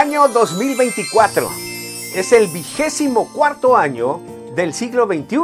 Año 2024. Es el vigésimo cuarto año del siglo XXI.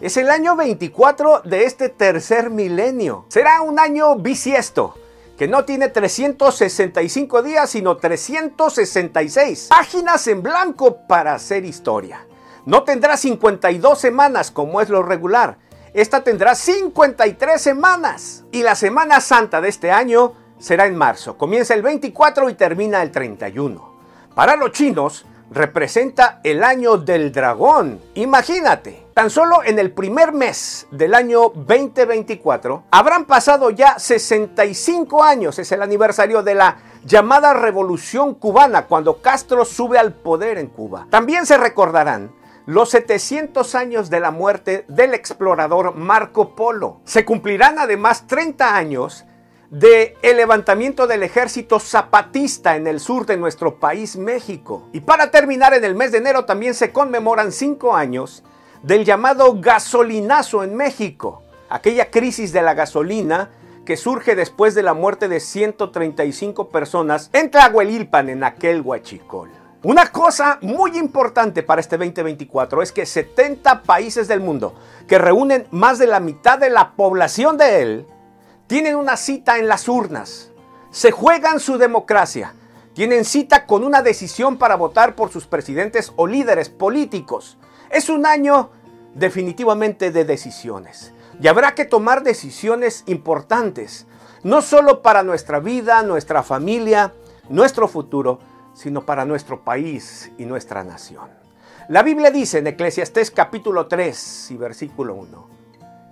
Es el año 24 de este tercer milenio. Será un año bisiesto, que no tiene 365 días, sino 366. Páginas en blanco para hacer historia. No tendrá 52 semanas como es lo regular. Esta tendrá 53 semanas. Y la Semana Santa de este año será en marzo. Comienza el 24 y termina el 31. Para los chinos, representa el año del dragón. Imagínate, tan solo en el primer mes del año 2024 habrán pasado ya 65 años, es el aniversario de la llamada Revolución Cubana, cuando Castro sube al poder en Cuba. También se recordarán los 700 años de la muerte del explorador Marco Polo. Se cumplirán además 30 años de el levantamiento del ejército zapatista en el sur de nuestro país México. Y para terminar, en el mes de enero también se conmemoran cinco años del llamado gasolinazo en México, aquella crisis de la gasolina que surge después de la muerte de 135 personas en Tlahuelilpan, en aquel huachicol. Una cosa muy importante para este 2024 es que 70 países del mundo, que reúnen más de la mitad de la población de él, tienen una cita en las urnas, se juegan su democracia, tienen cita con una decisión para votar por sus presidentes o líderes políticos. Es un año definitivamente de decisiones y habrá que tomar decisiones importantes, no solo para nuestra vida, nuestra familia, nuestro futuro, sino para nuestro país y nuestra nación. La Biblia dice en Eclesiastés capítulo 3 y versículo 1,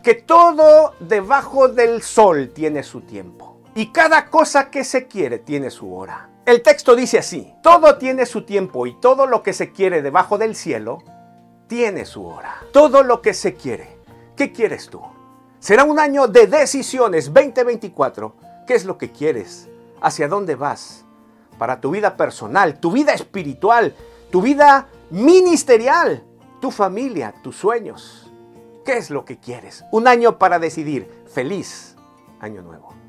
que todo debajo del sol tiene su tiempo y cada cosa que se quiere tiene su hora. El texto dice así, todo tiene su tiempo y todo lo que se quiere debajo del cielo tiene su hora. Todo lo que se quiere. ¿Qué quieres tú? Será un año de decisiones 2024. ¿Qué es lo que quieres? ¿Hacia dónde vas? Para tu vida personal, tu vida espiritual, tu vida ministerial, tu familia, tus sueños. ¿Qué es lo que quieres? Un año para decidir. Feliz año nuevo.